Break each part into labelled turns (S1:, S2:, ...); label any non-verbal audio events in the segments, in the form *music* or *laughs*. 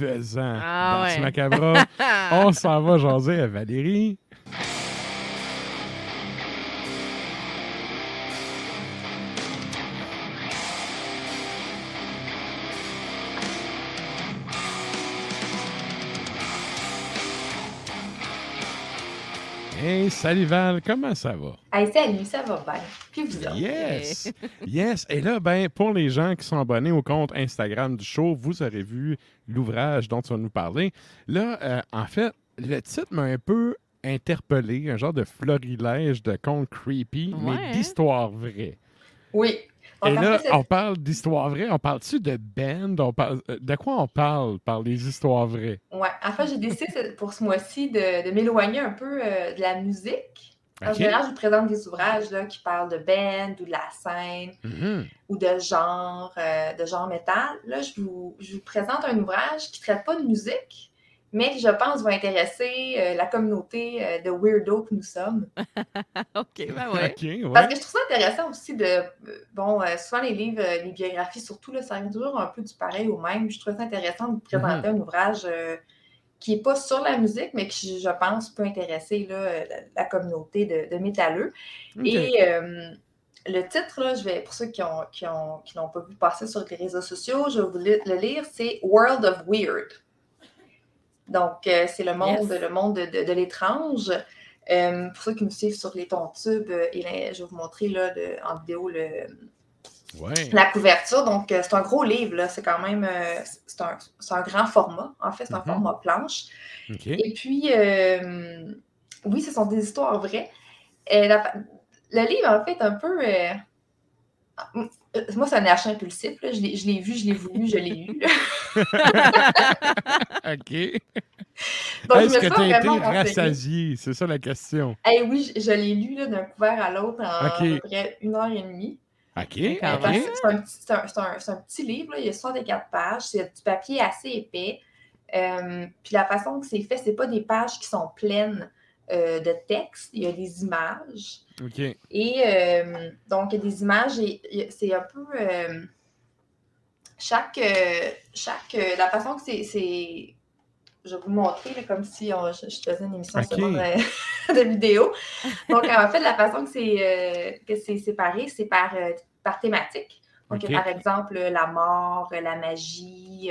S1: pesant.
S2: Ah
S1: dans
S2: ouais.
S1: ce macabre. *laughs* On s'en va jaser à Valérie. Hey, salut Val, comment ça va?
S3: Hey, salut, ça va bien. Puis vous autres?
S1: Yes! *laughs* Yes! Et là, ben, pour les gens qui sont abonnés au compte Instagram du show, vous aurez vu l'ouvrage dont tu vas nous parler. Là, euh, en fait, le titre m'a un peu interpellé, un genre de florilège de contes creepy,
S2: Ouais,
S1: mais
S2: hein?
S1: d'histoire vraie.
S3: Oui.
S1: Et là,
S3: fait,
S1: on parle d'histoire vraie. On parle-tu de band? On parle... euh, De quoi on parle par les histoires vraies?
S3: ouais, en fait, j'ai décidé pour ce mois-ci de, de m'éloigner un peu euh, de la musique. En général, je vous présente des ouvrages là, qui parlent de band ou de la scène
S1: Mhm.
S3: ou de genre, euh, de genre métal. Là, je vous, je vous présente un ouvrage qui ne traite pas de musique, mais qui, je pense, va intéresser euh, la communauté euh, de weirdo que nous sommes. *laughs*
S2: OK, ben ouais.
S3: Parce que je trouve ça intéressant aussi de. euh, Bon, euh, souvent les livres, euh, les biographies, surtout, là, ça toujours un peu du pareil au même. Je trouve ça intéressant de vous présenter un ouvrage euh, qui n'est pas sur la musique, mais qui, je pense, peut intéresser là, la, la communauté de, de métalleux. Et euh, le titre, là, je vais, pour ceux qui n'ont qui ont, qui n'ont pas vu passer sur les réseaux sociaux, je vais vous le lire, c'est World of Weird. Donc, euh, c'est le monde,
S2: Yes.
S3: le monde de, de- de l'étrange. Euh, pour ceux qui nous suivent sur les tons tubes, euh, et là, je vais vous montrer là, de- en vidéo le,
S1: Ouais.
S3: la couverture. Donc, euh, c'est un gros livre, là. c'est quand même euh, c'est un, c'est un grand format. En fait, c'est un
S1: Mhm.
S3: format planche. Et puis, euh, oui, ce sont des histoires vraies. Euh, la- le livre, en fait, un peu. Euh, moi, c'est un achat impulsif. là. Je l'ai vu, je l'ai voulu, je l'ai lu. *laughs*
S1: OK.
S3: Donc, je
S1: Est-ce
S3: me
S1: que tu as été rassasié? C'est ça la question.
S3: Eh oui, je, je l'ai lu d'un couvert à l'autre en à peu près une heure et demie.
S1: OK,
S3: C'est un, un- c'est un- petit livre, là, il y a 64 pages, c'est du papier assez épais. Euh, puis la façon que c'est fait, c'est pas des pages qui sont pleines euh, de texte, il y a des images.
S1: OK.
S3: Et euh, donc, il y a des images et c'est un peu. euh, chaque. chaque la façon que c'est-. Je vais vous montrer là, comme si on- je, je faisais une émission
S1: Ok.
S3: seulement de, *laughs* vidéo. Donc, en fait, la façon que c'est que c'est séparé, c'est par, par thématique. Donc,
S1: Ok.
S3: par exemple, la mort, la magie,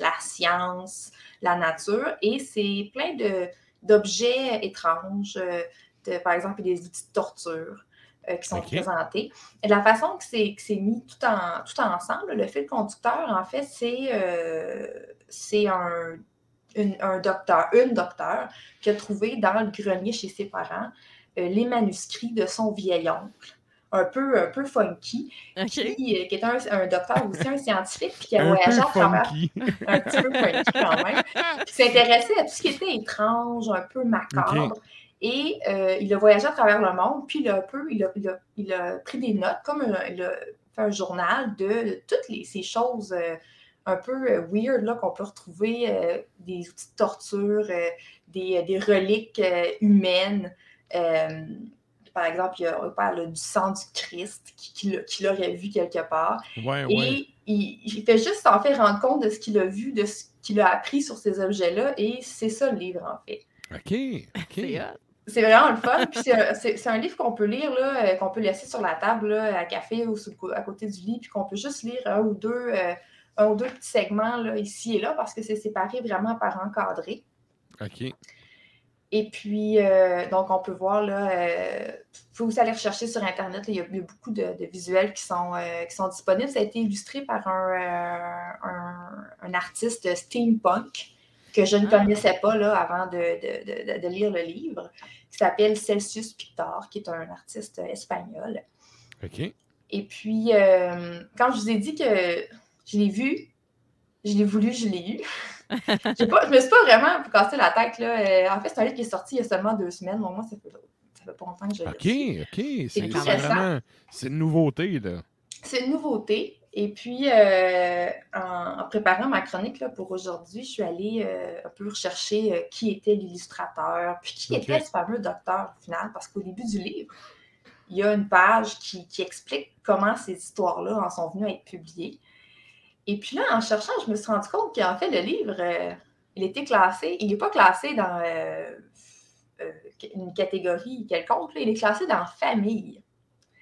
S3: la science, la nature. Et c'est plein de- d'objets étranges. euh, de- par exemple, des outils de torture euh, qui sont présentés. Et la façon que c'est mis tout, en, tout ensemble, le fil conducteur, en fait, c'est euh, c'est un, une- un docteur, une docteur qui a trouvé dans le grenier chez ses parents euh, les manuscrits de son vieil oncle. Un peu, un peu funky, qui, euh, qui est un, un docteur aussi, un scientifique, puis qui a voyagé à travers un petit peu funky quand même, qui s'intéressait à tout ce qui était étrange, un peu macabre. Et euh, il a voyagé à travers le monde, puis il a un peu, il a, il a- il a pris des notes, comme un- il a fait un journal de toutes les, ces choses euh, un peu euh, weird là, qu'on peut retrouver, euh, des outils de torture, euh, des, des reliques euh, humaines. Par exemple, il, a- on parle du sang du Christ qui- qu'il qu'il aurait vu quelque part.
S1: Ouais,
S3: Et
S1: ouais.
S3: il, il fait juste s'en faire rendre compte de ce qu'il a vu, de ce qu'il a appris sur ces objets-là, et c'est ça le livre en fait.
S1: OK, OK.
S2: C'est
S3: vraiment le fun. Puis c'est un- c'est c'est un livre qu'on peut lire, là, euh, qu'on peut laisser sur la table là, à café ou le à côté du lit, puis qu'on peut juste lire un ou deux, euh, un ou deux petits segments là, ici et là parce que c'est séparé vraiment par encadré.
S1: OK.
S3: Et puis, euh, donc, on peut voir là, il faut aussi aller rechercher sur Internet. il, y a, beaucoup de, visuels qui sont, qui sont disponibles. Ça a été illustré par un, un artiste steampunk que je ne ah. connaissais pas là, avant de, lire le livre, qui s'appelle Celsius Pictor, qui est un artiste espagnol.
S1: OK.
S3: Et puis, euh, quand je vous ai dit que je l'ai vu, je l'ai voulu, je l'ai eu. *laughs* je ne me suis pas vraiment cassé la tête. Là. Euh, en fait, c'est un livre qui est sorti il y a seulement deux semaines. moi, ça fait, ça fait pas longtemps que je
S1: l'ai OK, OK. C'est vraiment... C'est une nouveauté, là.
S3: C'est une nouveauté. Et puis, euh, en, préparant ma chronique là, pour aujourd'hui, je suis allée euh, un peu rechercher euh, qui était l'illustrateur, puis qui était ce fameux docteur au final, parce qu'au début du livre, il y a une page qui, explique comment ces histoires-là en sont venues à être publiées. Et puis là, en cherchant, je me suis rendu compte qu'en fait, le livre, il était classé, il n'est pas classé dans une catégorie quelconque, il est classé dans famille.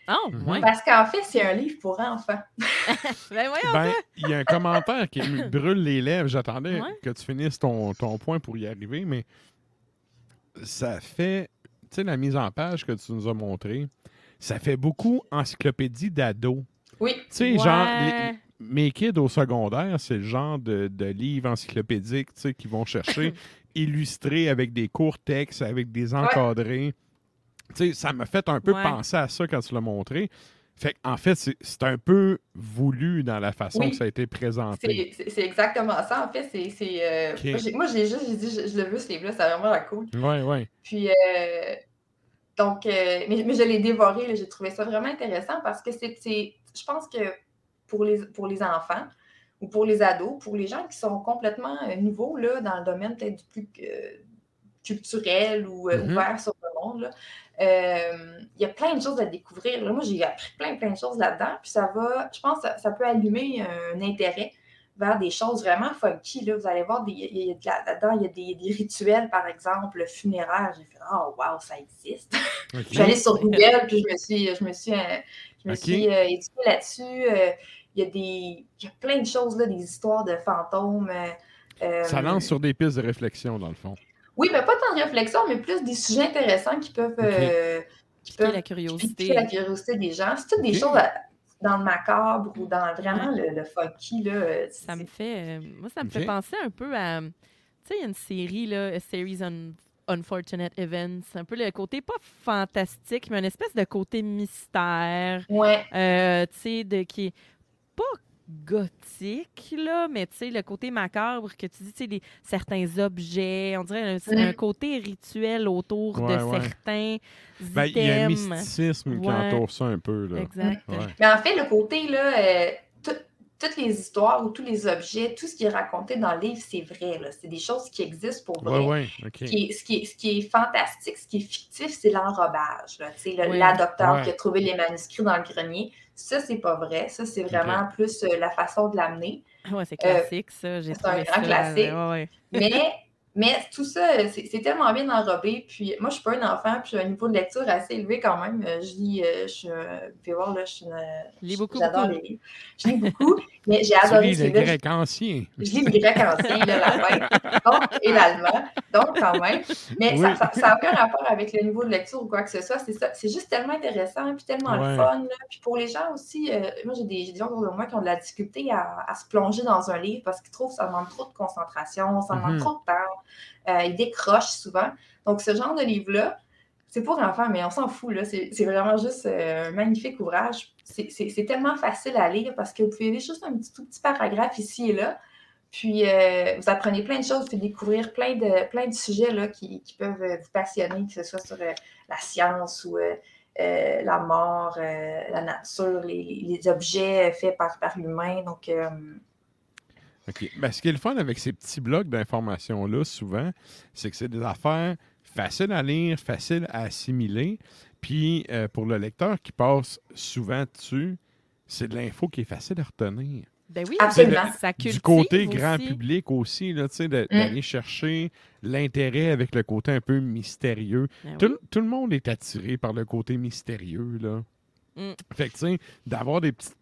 S2: Oh,
S3: Parce qu'en fait, c'est un livre pour enfants. *laughs*
S2: ben,
S1: ben il y a un commentaire qui me brûle les lèvres. J'attendais que tu finisses ton, ton, point pour y arriver, mais ça fait, tu sais, la mise en page que tu nous as montrée, ça fait beaucoup encyclopédie d'ado.
S3: Oui.
S1: Tu sais, genre, mes kids au secondaire, c'est le genre de, de livres encyclopédiques, tu sais, qu'ils vont chercher, *laughs* illustrés avec des courts textes, avec des encadrés ça m'a fait un peu penser à ça quand tu l'as montré. Fait en fait, c'est un peu voulu dans la façon que ça a été présenté.
S3: C'est exactement ça. En fait, c'est. Euh, moi, j'ai juste dit, je, le veux, ce livre-là, c'est vraiment cool.
S1: Oui, oui.
S3: Puis, euh, donc, euh, mais, je l'ai dévoré, j'ai trouvé ça vraiment intéressant parce que c'est. Je pense que pour les, pour les enfants ou pour les ados, pour les gens qui sont complètement nouveaux là, dans le domaine peut-être du plus culturel ou mm-hmm. ouvert sur le monde, là, euh, il y a plein de choses à découvrir. moi, j'ai appris plein, plein de choses là-dedans. Puis ça va, je pense que ça, peut allumer un intérêt vers des choses vraiment funky. Là. Vous allez voir, là-dedans, il y a des, des, rituels, par exemple, funéraires. J'ai fait Oh, wow, ça existe. je suis allée sur Google, puis je me suis, je me suis, euh, je me suis euh, éduquée là-dessus. il, y a des, il y a plein de choses, là, des histoires de fantômes.
S1: ça lance sur des pistes de réflexion, dans le fond.
S3: Oui, mais pas tant de réflexion, mais plus des sujets intéressants qui peuvent, euh,
S2: qui peuvent la curiosité.
S3: la curiosité des gens. C'est toutes des choses dans le macabre ou dans vraiment le, le funky. Là, euh,
S2: ça me fait, euh, moi, ça me fait penser un peu à. Tu sais, il y a une série, là, A Series on Unfortunate Events. Un peu le côté pas fantastique, mais une espèce de côté mystère.
S3: Ouais.
S2: tu sais, de qui est pas gothique, là, mais tu sais, le côté macabre que tu dis, tu sais, certains objets, on dirait un, un côté rituel autour de certains ben, Il y
S1: a un mysticisme qui entoure ça un peu. Là.
S2: Exact.
S3: Mais en fait, le côté, là, euh, toutes les histoires ou tous les objets, tout ce qui est raconté dans le livre, c'est vrai. C'est des choses qui existent pour
S1: vrai.
S3: ce, qui est, ce, qui est, fantastique, ce qui est fictif, c'est l'enrobage. La docteur qui a trouvé les manuscrits dans le grenier, ça, c'est pas vrai. Ça, c'est vraiment plus euh, la façon de l'amener.
S2: Oui, c'est classique, ça.
S3: C'est un grand classique. Mais mais tout ça, c'est tellement bien enrobé. Puis moi, je suis pas un enfant, puis j'ai un niveau de lecture assez élevé quand même. Euh, je lis, euh, je, vous pouvez voir, là, je suis
S2: lis beaucoup,
S3: J'adore les livres. Je lis beaucoup, mais j'ai adoré
S1: lis le grec ancien.
S3: Je lis le grec ancien, le latin, et l'allemand. Donc, quand même. Mais ça n'a aucun rapport avec le niveau de lecture ou quoi que ce soit. C'est juste tellement intéressant, puis tellement le fun. Puis pour les gens aussi, euh, moi, j'ai des, gens autour de moi qui ont de la difficulté à, se plonger dans un livre parce qu'ils trouvent que ça demande trop de concentration, ça demande mm-hmm. trop de temps. Euh, ils décrochent souvent. Donc, ce genre de livre-là, c'est pour enfants, mais on s'en fout. C'est vraiment juste euh, un magnifique ouvrage. C'est tellement facile à lire parce que vous pouvez lire juste un petit, tout petit paragraphe ici et là. Puis, euh, vous apprenez plein de choses, vous découvrir plein de, sujets qui, peuvent vous passionner, que ce soit sur la science ou la mort, la nature, les, objets faits par, par l'humain.
S1: OK. Ben, ce qui est le fun avec ces petits blocs d'informations-là, souvent, c'est que c'est des affaires faciles à lire, faciles à assimiler. Puis, euh, pour le lecteur qui passe souvent dessus, c'est de l'info qui est facile à retenir.
S2: Ben oui,
S3: absolument.
S2: ça
S1: Du côté grand public aussi, là, mm. d'aller chercher l'intérêt avec le côté un peu mystérieux. Ben tout, tout, le monde est attiré par le côté mystérieux. Là. Mm. Fait que, tu sais, d'avoir des petites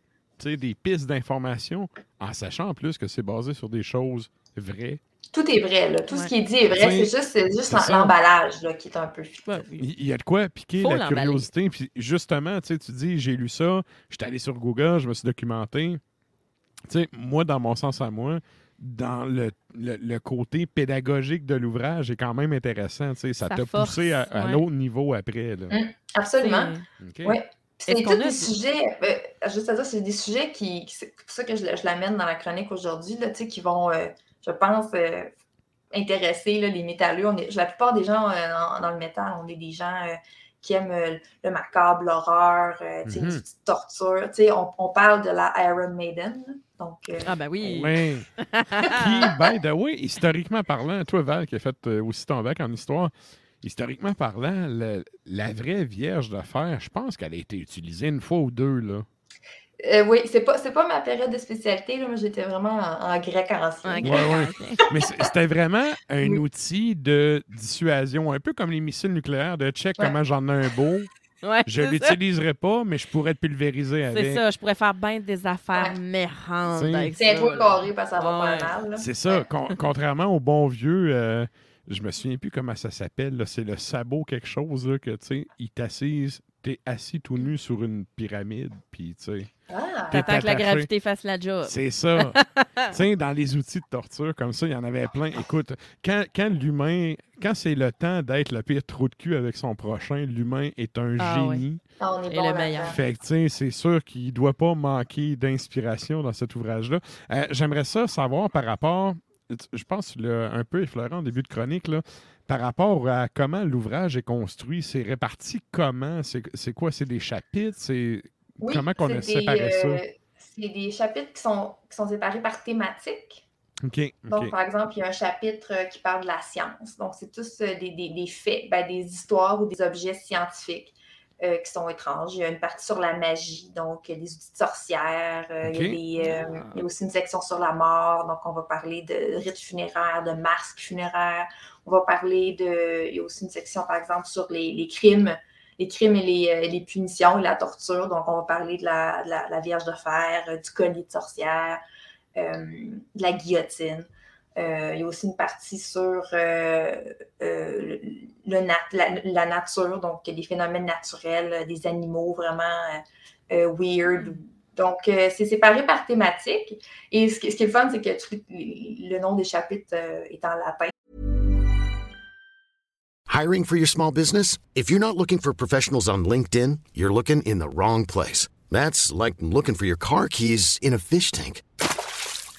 S1: des pistes d'information, en sachant en plus que c'est basé sur des choses vraies.
S3: Tout est vrai, là. Tout ce qui est dit est vrai. C'est juste, juste l'emballage qui est un peu
S1: Il y a de quoi piquer la curiosité. Puis justement, tu dis, j'ai lu ça, je suis allé sur Google, je me suis documenté. moi, dans mon sens à moi, dans le, le, côté pédagogique de l'ouvrage est quand même intéressant. Ça t'a poussé à, l'autre niveau après. Là.
S3: Mmh, absolument. Oui. C'est tous des sujets, euh, juste à dire, c'est des sujets qui, c'est pour ça que je, l'amène dans la chronique aujourd'hui, qui vont, euh, je pense, euh, intéresser les métalleux. On est, la plupart des gens dans, le métal, on est des gens qui aiment le macabre, l'horreur, mm -hmm. une petite torture. On, on, parle de la Iron Maiden. Donc,
S2: ah ben oui.
S1: oui. *laughs* qui, by the way, historiquement parlant, toi Val qui a fait aussi ton bac en histoire, historiquement parlant, la vraie Vierge de fer, je pense qu'elle a été utilisée une fois ou deux. Là.
S3: Euh, oui, c'est pas, pas ma période de spécialité. Là. Moi, j'étais vraiment en, grec ancien.
S1: Oui, oui. *laughs* Mais c'était vraiment un outil de dissuasion, un peu comme les missiles nucléaires, de check comment j'en ai un beau. *laughs* je ne l'utiliserai pas, mais je pourrais te pulvériser avec.
S2: C'est ça, je pourrais faire bien des affaires mérantes.
S3: C'est un peu carré parce que ça va pas mal.
S1: C'est ça, contrairement au bon vieux. Euh, je me souviens plus comment ça s'appelle. C'est le sabot quelque chose là, que tu sais, il t'assise, t'es assis tout nu sur une pyramide, puis tu sais.
S2: Ah. T'attends que la gravité fasse la job.
S1: C'est ça. *laughs* tu sais, dans les outils de torture comme ça, il y en avait plein. Écoute, quand, quand l'humain, quand c'est le temps d'être le pire trou de cul avec son prochain, l'humain est un ah génie.
S3: Ah, on est bon le meilleur.
S1: Fait que, tu sais, c'est sûr qu'il ne doit pas manquer d'inspiration dans cet ouvrage-là. Euh, j'aimerais ça savoir par rapport je pense, un peu effleurant en début de chronique, là, par rapport à comment l'ouvrage est construit, c'est réparti comment? C'est quoi? C'est des chapitres? C'est comment qu'on a séparé ça? Euh,
S3: c'est des chapitres qui sont, qui sont séparés par thématique. Donc, par exemple, il y a un chapitre qui parle de la science. Donc, c'est tous euh, des, des, des faits, ben, des histoires ou des objets scientifiques. Euh, qui sont étranges. Il y a une partie sur la magie, donc des outils de sorcières. Euh, il, y a euh, il, y a aussi une section sur la mort, donc on va parler de rites funéraires, de masques funéraires. On va parler de. Il y a aussi une section, par exemple, sur les, crimes, les crimes et les, les, punitions et la torture. Donc on va parler de la, la, Vierge de fer, du collier de sorcière, de la guillotine. Il y a aussi une partie sur le, la, nature, donc des phénomènes naturels, euh, des animaux vraiment euh, euh, weird. Donc, c'est séparé par thématique. Et ce, qui est le fun, c'est que le nom des chapitres est en latin.
S4: Hiring for your small business? If you're not looking for professionals on LinkedIn, you're looking in the wrong place. That's like looking for your car keys in a fish tank.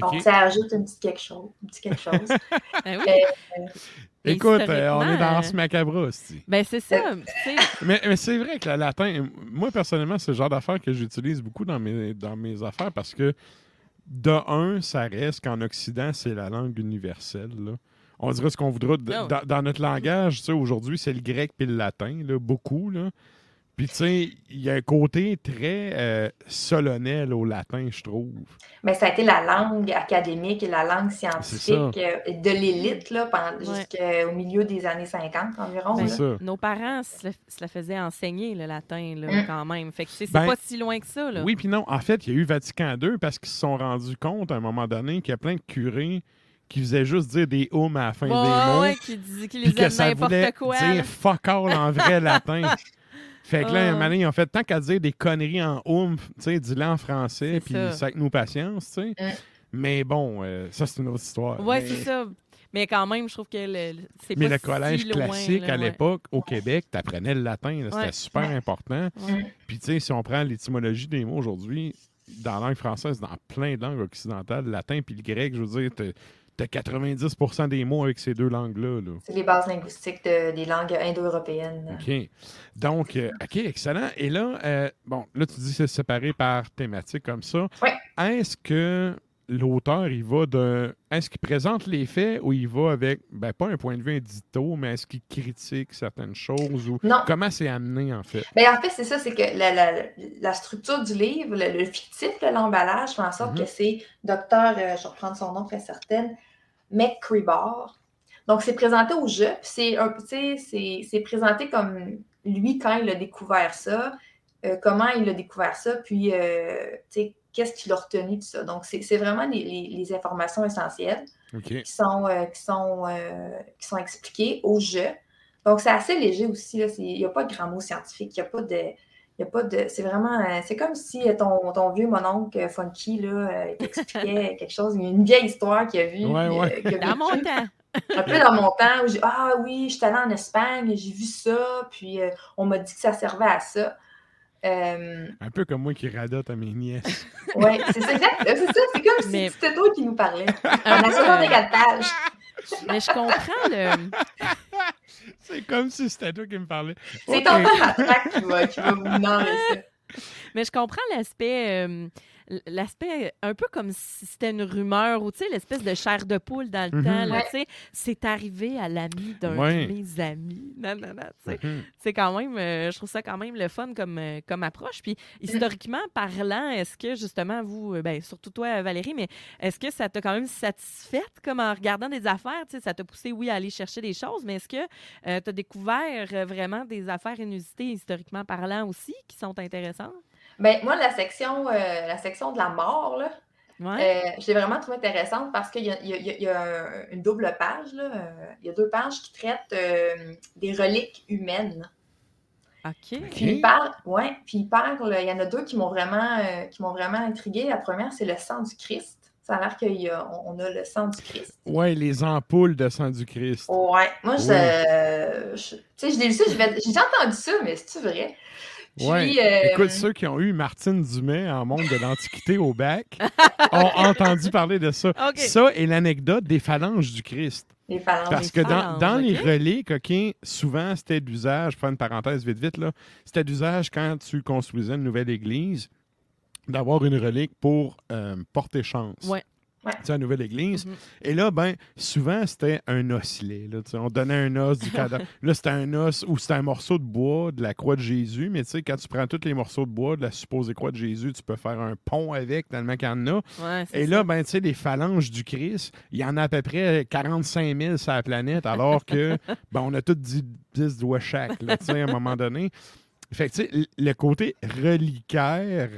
S3: Donc, ça ajoute un petit quelque chose. Un petit quelque chose. *laughs* ben oui.
S1: euh, Écoute, euh, on est dans ce macabre aussi.
S2: Ben, c'est ça. *laughs*
S1: mais, mais c'est vrai que le latin, moi, personnellement, c'est le genre d'affaires que j'utilise beaucoup dans mes, dans mes affaires parce que, de un, ça reste qu'en Occident, c'est la langue universelle. On dirait ce qu'on voudra. Ah dans, notre langage, aujourd'hui, c'est le grec puis le latin, là, beaucoup. Là. Puis, tu sais, il y a un côté très euh, solennel au latin, je trouve.
S3: Mais ça a été la langue académique et la langue scientifique euh, de l'élite là, jusqu'au milieu des années 50 environ.
S2: Ben, nos parents se, la faisaient enseigner le latin là, hum. quand même. Fait que c'est ben, pas si loin que ça. Là.
S1: Oui, puis non. En fait, il y a eu Vatican II parce qu'ils se sont rendus compte à un moment donné qu'il y a plein de curés qui faisaient juste dire des hums à la fin des mots.
S2: Ouais, qui, qui les que ça voulait quoi,
S1: dire fuck all en vrai latin. *laughs* Fait que là, un moment donné, ils ont fait tant qu'à dire des conneries en oomph, tu sais, dis-le en français, puis ça avec nous patience, tu sais. Mais bon, euh, ça, c'est une autre histoire.
S2: Ouais, c'est ça. Mais quand même, je trouve que le, c'est
S1: Mais
S2: pas
S1: le collège
S2: si loin,
S1: classique
S2: là,
S1: à
S2: ouais.
S1: l'époque, au Québec, tu apprenais le latin. là, C'était
S2: Ouais.
S1: super important.
S2: Ouais.
S1: Puis, tu sais, si on prend l'étymologie des mots aujourd'hui, dans la langue française, dans plein de langues occidentales, le latin puis le grec, je veux dire, t'as 90% des mots avec ces deux langues-là. là.
S3: C'est les bases linguistiques de- des langues indo-européennes.
S1: OK. Donc, euh, OK, excellent. Et là, euh, bon, là, tu dis que c'est séparé par thématique comme ça.
S3: Oui.
S1: Est-ce que l'auteur, il va de. Est-ce qu'il présente les faits ou il va avec, ben, pas un point de vue édito, mais est-ce qu'il critique certaines choses ou
S3: Non.
S1: comment c'est amené, en fait?
S3: Ben, en fait, c'est ça, c'est que la, la- la structure du livre, le, le fictif, l'emballage, fait en sorte
S1: Mhm.
S3: que c'est docteur, euh, je vais reprendre son nom très certaine, McCreebar. Donc, c'est présenté au jeu, c'est un c'est présenté comme lui quand il a découvert ça, euh, comment il a découvert ça, puis euh, qu'est-ce qu'il a retenu de ça. Donc, c'est vraiment les, les- les informations essentielles qui sont, euh, qui sont, qui sont expliqués au jeu. Donc, c'est assez léger aussi. là. Il n'y a pas de grands mots scientifiques. Il n'y a pas de. Il y a pas de. C'est vraiment. euh, C'est comme si euh, ton, ton vieux mononcle euh, funky là, il t'expliquait *laughs* quelque chose, une vieille histoire qu'il a vue.
S1: Ouais, ouais.
S2: Dans mon temps.
S3: Un peu dans mon temps où j'ai Ah oui, je suis allée en Espagne, j'ai vu ça, puis euh, on m'a dit que ça servait à ça. Euh,
S1: Un peu comme moi qui radote à mes nièces. *laughs*
S3: ouais, c'est ça, exact. C'est ça, c'est comme
S2: Mais-
S3: si c'était toi qui nous parlais. *laughs* On a 64 pages.
S2: Mais je comprends le.
S1: C'est comme si c'était toi qui me parlais.
S3: C'est ton père qui va, qui va vous narrer ça.
S2: Mais je comprends l'aspect. euh, L'aspect un peu comme si c'était une rumeur ou tu sais, l'espèce de chair de poule dans le
S1: Mhm.
S2: temps. là,
S3: Ouais.
S2: tu sais, C'est arrivé à l'ami d'un
S1: Ouais.
S2: de mes amis. *laughs* Non, non, non. tu sais.
S1: Mhm.
S2: C'est quand même, euh, je trouve ça quand même le fun comme, euh, comme approche. Puis historiquement parlant, est-ce que justement vous, euh, ben, surtout toi Valérie, mais est-ce que ça t'a quand même satisfaite comme en regardant des affaires, tu sais, ça t'a poussé oui à aller chercher des choses, mais est-ce que tu as découvert euh, vraiment des affaires inusitées historiquement parlant aussi qui sont intéressantes?
S3: Ben, moi, la section, euh, la section de la mort, là,
S2: Ouais.
S3: euh, je l'ai vraiment trouvé intéressante parce qu'il y a, il y a- y a- a une double page. Là, euh, il y a deux pages qui traitent euh, des reliques humaines.
S2: OK.
S3: Puis il parle, ouais, puis il parle, il y en a deux qui m'ont vraiment, euh, qui m'ont vraiment intriguée. La première, c'est le sang du Christ. Ça a l'air qu'on on a le sang du Christ.
S1: Ouais, les ampoules de sang du Christ.
S3: Ouais, moi, je,
S1: Oui.
S3: je- tu sais, je l'ai lu ça, j'ai fait- j'ai déjà entendu ça, mais c'est-tu vrai?
S1: Ouais.
S3: euh,
S1: Écoute, ceux qui ont eu Martine Dumais en monde de l'Antiquité au bac *laughs* ont entendu parler de ça. Ça et l'anecdote des phalanges du Christ.
S3: les phalanges.
S1: Parce que dans, les reliques, OK, souvent, c'était d'usage, je fais une parenthèse vite, vite, là, c'était d'usage quand tu construisais une nouvelle église, d'avoir une relique pour euh, porter chance.
S2: Ouais.
S3: Ouais.
S1: Tu sais, nouvelle église.
S2: Mhm.
S1: Et là, ben, souvent, c'était un osselet. Là, on donnait un os du cadavre. *laughs* là, c'était un os ou c'était un morceau de bois de la croix de Jésus. Mais tu sais, quand tu prends tous les morceaux de bois de la supposée croix de Jésus, tu peux faire un pont avec, tellement qu'il y en a.
S2: Ouais,
S1: Et
S2: ça.
S1: là, ben, tu sais, les phalanges du Christ, il y en a à peu près 45 000 sur la planète, alors que, *laughs* ben, on a tous 10, 10 doigts chaque, là, tu sais, à un moment donné. Fait que, tu sais, le côté reliquaire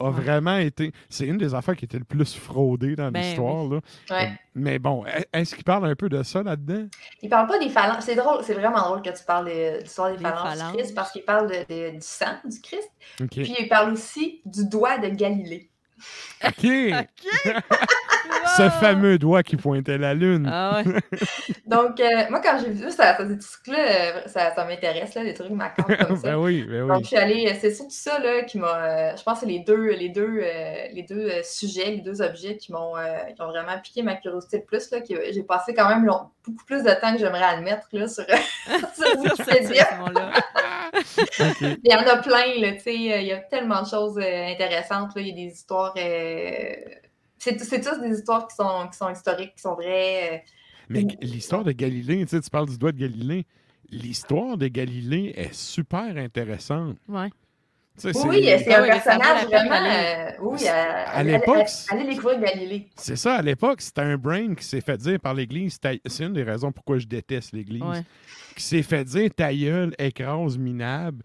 S1: a
S2: Ouais.
S1: vraiment été. C'est une des affaires qui était le plus fraudée dans
S2: Ben
S1: l'histoire, là.
S3: Ouais.
S1: Mais bon, est-ce qu'il parle un peu de ça là-dedans?
S3: Il parle pas des phalanges. C'est drôle, c'est vraiment drôle que tu parles de, l'histoire des
S2: Des
S3: phalanges,
S2: phalanges.
S3: du Christ parce qu'il parle de- de- du sang du Christ. Puis il parle aussi du doigt de Galilée.
S1: OK! *laughs*
S2: OK! *laughs*
S1: Ce fameux doigt qui pointait la lune.
S2: Ah ouais. *laughs*
S3: Donc, euh, moi, quand j'ai vu ça, ça, ces trucs-là, euh, ça, ça m'intéresse, là, des trucs macabres comme *laughs* ça.
S1: ben oui, ben
S3: Donc,
S1: oui.
S3: je suis allée, c'est surtout ça là, qui m'a. euh, je pense que c'est les deux, les deux, euh, les deux euh, sujets, les deux objets qui m'ont euh, qui ont vraiment piqué ma curiosité de plus. Là, qui- j'ai passé quand même long- beaucoup plus de temps que j'aimerais admettre là, sur, *laughs* sur Wikipédia. Il y en a plein, là, tu sais, il y a tellement de choses euh, intéressantes. Là. Il y a des histoires. C'est c'est tous des histoires qui sont, qui sont historiques, qui sont vraies. euh.
S1: Mais l'histoire de Galilée, tu sais, tu parles du doigt de Galilée. L'histoire de Galilée est super intéressante.
S2: Ouais.
S1: Tu sais,
S3: Oui,
S1: c'est-
S3: un personnage vraiment. euh, oui, euh,
S1: à l'époque,
S3: allez- découvrir Galilée.
S1: C'est ça, à l'époque, c'était un brain qui s'est fait dire par l'Église. C'est une des raisons pourquoi je déteste l'Église.
S2: Ouais.
S1: Qui s'est fait dire ta gueule écrase minable,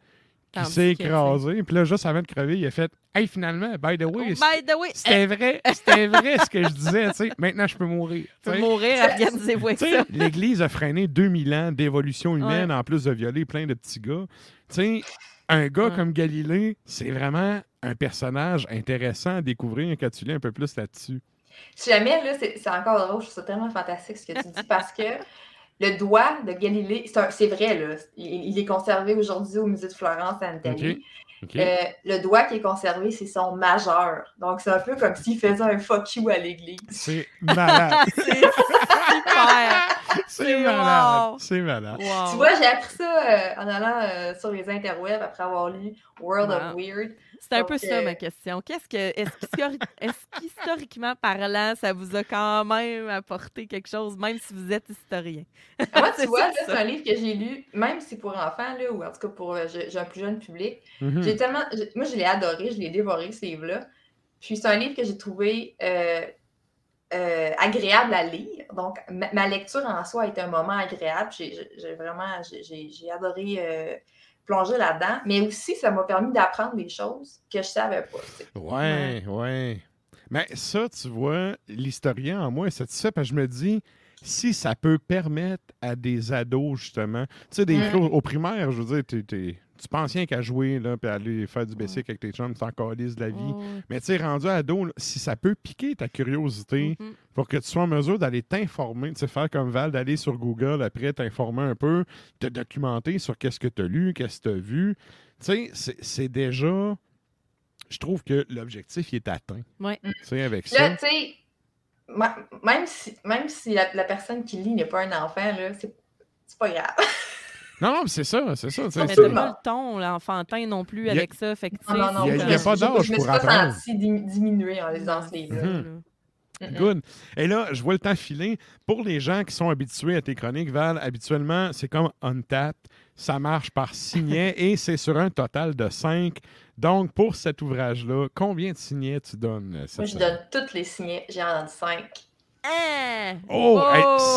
S1: qui
S2: Tandis
S1: s'est écrasé. Puis là, juste avant de crever, il a fait Hey, finalement, by the
S2: Oh,
S1: way,
S2: by the way,
S1: c'était vrai, c'était vrai ce que je disais. tu sais. Maintenant, je peux mourir.
S2: tu peux mourir, organisez-vous.
S1: L'Église a freiné 2000 ans d'évolution humaine en plus de violer plein de petits gars. Tu sais, un gars
S2: Ouais.
S1: comme Galilée, c'est vraiment un personnage intéressant à découvrir quand tu lis un peu plus là-dessus.
S3: Si jamais, là, c'est encore drôle, je trouve ça tellement fantastique ce que tu dis parce que le doigt de Galilée, c'est vrai, là, il, est conservé aujourd'hui au musée de Florence en Italie. Euh, le doigt qui est conservé, c'est son majeur. Donc, c'est un peu comme s'il faisait un fuck you à l'église.
S1: C'est malade. *laughs*
S2: c'est super.
S1: C'est malade. C'est malade.
S3: Tu vois, j'ai appris ça euh, en allant euh, sur les interwebs après avoir lu World of Weird.
S2: C'est un peu ça ma question. Qu'est-ce que est-ce qu'historiquement parlant, ça vous a quand même apporté quelque chose, même si vous êtes historien?
S3: Moi, tu *laughs* vois, c'est un livre que j'ai lu, même si pour enfants, là, ou en tout cas pour euh, j'ai un plus jeune public. Mm-hmm. J'ai tellement. Moi, je l'ai adoré, je l'ai dévoré, ce livre-là. Puis c'est un livre que j'ai trouvé euh, euh, agréable à lire. Donc, ma, lecture en soi a été un moment agréable. J'ai vraiment j'ai adoré plonger là-dedans, mais aussi ça m'a permis d'apprendre des choses que je savais pas.
S1: Ouais, ouais. Mais ça, tu vois, l'historien en moi est satisfait parce que je me dis, si ça peut permettre à des ados, justement, tu sais, des mmh. au primaire, je veux dire, tu tu penses rien qu'à jouer, là, puis aller faire du basic avec tes chums, tu t'en de la vie. Mais tu sais, rendu ado, si ça peut piquer ta curiosité mm-hmm. pour que tu sois en mesure d'aller t'informer, tu sais, faire comme Val, d'aller sur Google après, t'informer un peu, te documenter sur qu'est-ce que tu as lu, qu'est-ce que tu as vu. Tu sais, c'est déjà. Je trouve que l'objectif est atteint.
S2: Oui.
S1: Tu sais, avec ça.
S3: Là, tu sais, même si, même si la, la personne qui lit n'est pas un enfant, là, c'est pas grave. *laughs*
S1: Non, non, c'est ça, c'est ça.
S2: C'est pas le ton, l'enfantin non plus avec ça. Fait que,
S3: non, non,
S1: il n'y a, pas d'âge pour apprendre. Je
S3: me suis pas diminuer en lisant ce livre
S1: Good. Et là, je vois le temps filer. Pour les gens qui sont habitués à tes chroniques, Val, habituellement, c'est comme Untapped. Ça marche par signets *laughs* et c'est sur un total de 5. Donc, pour cet ouvrage-là, combien de signets tu donnes?
S3: Euh, Moi, je donne tous les signets. J'ai en 5.
S2: Hein?
S1: Oh,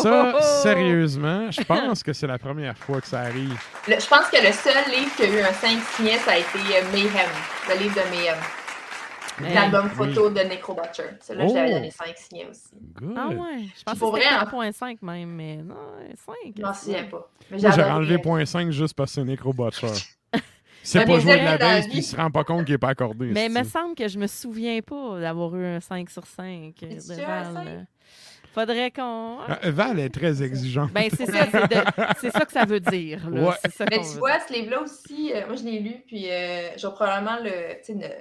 S1: ça, sérieusement, je *laughs* pense que c'est la première fois que ça arrive.
S3: je pense que le seul livre qui a eu un 5 signé, ça a été euh, Mayhem, le livre de Mayhem. L'album photo de Necro Butcher. Celui-là, oh. j'avais donné 5 signés aussi.
S2: Ah ouais, je pense que c'était 4.5 même, mais non, 5.
S3: Je m'en souviens pas.
S1: j'ai enlevé 0.5 juste parce que c'est Necro *laughs* C'est pas joué de la base puis il se rend pas compte qu'il n'est pas accordé.
S2: Mais il me semble que je me souviens pas d'avoir eu un 5 sur 5 de Val. Faudrait qu'on.
S1: Euh, Val est très exigeante.
S2: Ben, c'est ça, c'est ça que ça veut dire. Là. Ça
S3: Mais tu vois, ce livre-là aussi, euh, moi je l'ai lu, puis euh, je vais probablement le.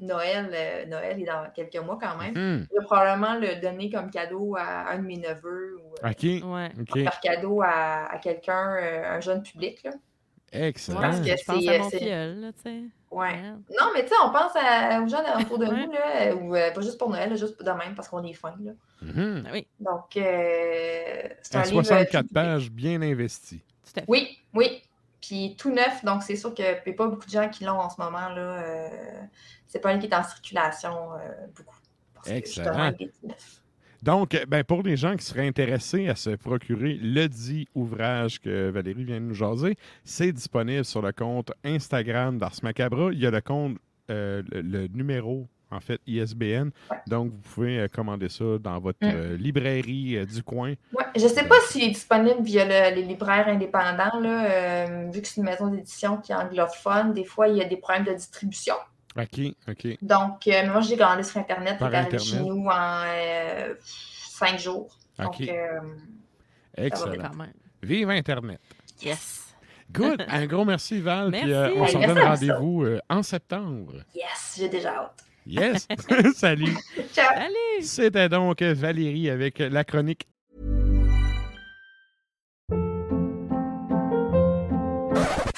S3: Noël, Noël est dans quelques mois quand même. Hmm. Je vais probablement le donner comme cadeau à un de mes neveux ou
S1: OK.
S2: Ouais.
S3: faire cadeau à, à quelqu'un, un jeune public. Là.
S1: Excellent.
S2: Parce que je pense à mon filleul, tu sais.
S3: Ouais. Non, mais tu sais, on pense aux gens autour de nous, là, ou pas juste pour Noël, juste de même parce qu'on est fin. Là.
S1: Mm-hmm.
S2: Ah oui.
S3: Donc, euh,
S1: c'est un 64 livre, pages bien investi.
S3: Oui, oui. Puis tout neuf, donc c'est sûr qu'il n'y a pas beaucoup de gens qui l'ont en ce moment. là. Euh, c'est pas un qui est en circulation euh, beaucoup.
S1: Excellent. Donc, ben, pour les gens qui seraient intéressés à se procurer le dit ouvrage que Valérie vient de nous jaser, c'est disponible sur le compte Instagram d'Ars Macabra. Il y a le compte, euh, le, numéro, en fait, ISBN. Donc, vous pouvez euh, commander ça dans votre mm. euh, librairie du coin.
S3: Ouais. Je ne sais pas s'il est disponible via les libraires indépendants. Là, vu que c'est une maison d'édition qui est anglophone, des fois, il y a des problèmes de distribution.
S1: OK, OK.
S3: Donc, euh, moi, j'ai commandé sur Internet. Par Internet. chez nous en euh, cinq jours. Donc, euh,
S1: Excellent. Vive Internet.
S2: Yes.
S1: Good. *laughs* Un gros merci, Val.
S2: Merci.
S1: on se donne rendez-vous en septembre.
S3: Yes, j'ai déjà hâte.
S1: Yes. *laughs* *laughs* Salut.
S3: Ciao.
S2: Salut.
S1: C'était donc Valérie avec la chronique.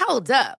S5: Hold up.